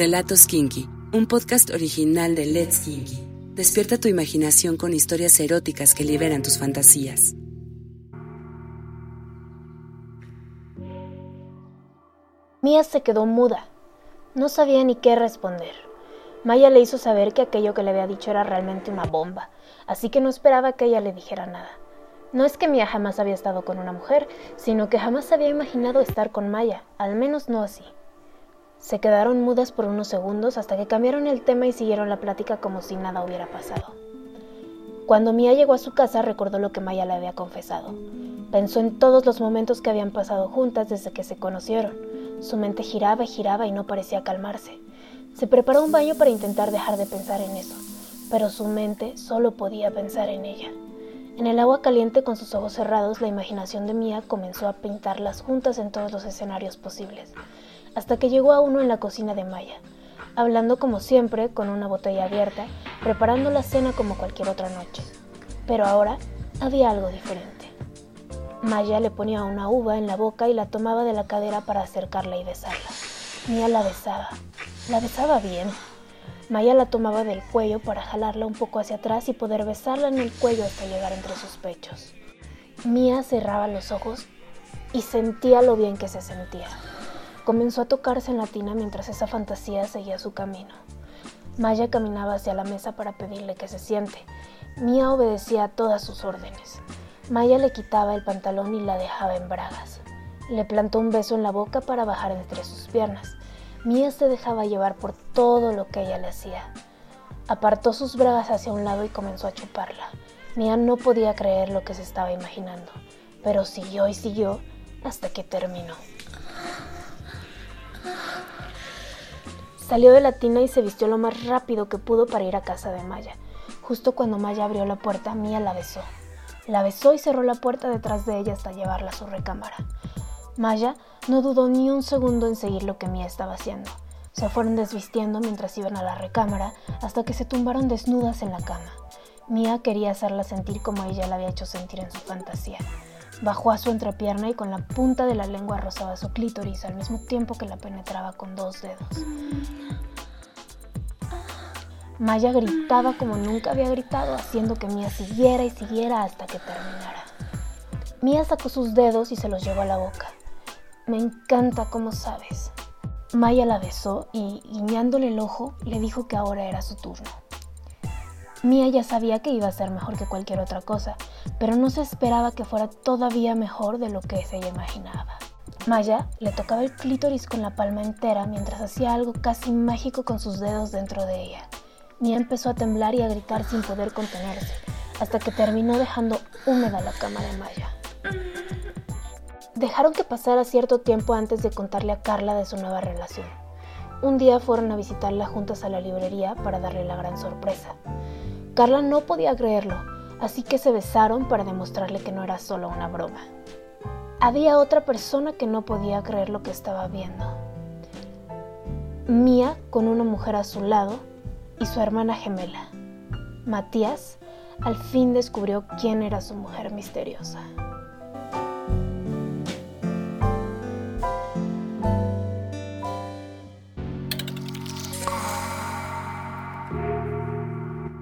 Relatos Kinky, un podcast original de Let's Kinky. Despierta tu imaginación con historias eróticas que liberan tus fantasías. Mía se quedó muda. No sabía ni qué responder. Maya le hizo saber que aquello que le había dicho era realmente una bomba, así que no esperaba que ella le dijera nada. No es que Mía jamás había estado con una mujer, sino que jamás había imaginado estar con Maya, al menos no así. Se quedaron mudas por unos segundos hasta que cambiaron el tema y siguieron la plática como si nada hubiera pasado. Cuando Mía llegó a su casa recordó lo que Maya le había confesado. Pensó en todos los momentos que habían pasado juntas desde que se conocieron. Su mente giraba y giraba y no parecía calmarse. Se preparó un baño para intentar dejar de pensar en eso, pero su mente solo podía pensar en ella. En el agua caliente con sus ojos cerrados, la imaginación de Mía comenzó a pintarlas juntas en todos los escenarios posibles, hasta que llegó a uno en la cocina de Maya, hablando como siempre, con una botella abierta, preparando la cena como cualquier otra noche. Pero ahora había algo diferente. Maya le ponía una uva en la boca y la tomaba de la cadera para acercarla y besarla. Mía la besaba, la besaba bien, Maya la tomaba del cuello para jalarla un poco hacia atrás y poder besarla en el cuello hasta llegar entre sus pechos. Mía cerraba los ojos y sentía lo bien que se sentía. Comenzó a tocarse en la tina mientras esa fantasía seguía su camino. Maya caminaba hacia la mesa para pedirle que se siente. Mía obedecía a todas sus órdenes. Maya le quitaba el pantalón y la dejaba en bragas. Le plantó un beso en la boca para bajar entre sus piernas. Mía se dejaba llevar por todo lo que ella le hacía. Apartó sus bragas hacia un lado y comenzó a chuparla. Mía no podía creer lo que se estaba imaginando, pero siguió y siguió hasta que terminó. Salió de la tina y se vistió lo más rápido que pudo para ir a casa de Maya. Justo cuando Maya abrió la puerta, Mía la besó. La besó y cerró la puerta detrás de ella hasta llevarla a su recámara. Maya no dudó ni un segundo en seguir lo que Mia estaba haciendo. Se fueron desvistiendo mientras iban a la recámara hasta que se tumbaron desnudas en la cama. Mia quería hacerla sentir como ella la había hecho sentir en su fantasía. Bajó a su entrepierna y con la punta de la lengua rozaba su clítoris al mismo tiempo que la penetraba con dos dedos. Maya gritaba como nunca había gritado, haciendo que Mia siguiera y siguiera hasta que terminara. Mia sacó sus dedos y se los llevó a la boca. Me encanta como sabes. Maya la besó y, guiñándole el ojo, le dijo que ahora era su turno. Mia ya sabía que iba a ser mejor que cualquier otra cosa, pero no se esperaba que fuera todavía mejor de lo que se imaginaba. Maya le tocaba el clítoris con la palma entera mientras hacía algo casi mágico con sus dedos dentro de ella. Mia empezó a temblar y a gritar sin poder contenerse, hasta que terminó dejando húmeda la cama de Maya. Dejaron que pasara cierto tiempo antes de contarle a Carla de su nueva relación. Un día fueron a visitarla juntas a la librería para darle la gran sorpresa. Carla no podía creerlo, así que se besaron para demostrarle que no era solo una broma. Había otra persona que no podía creer lo que estaba viendo. Mía con una mujer a su lado y su hermana gemela. Matías al fin descubrió quién era su mujer misteriosa.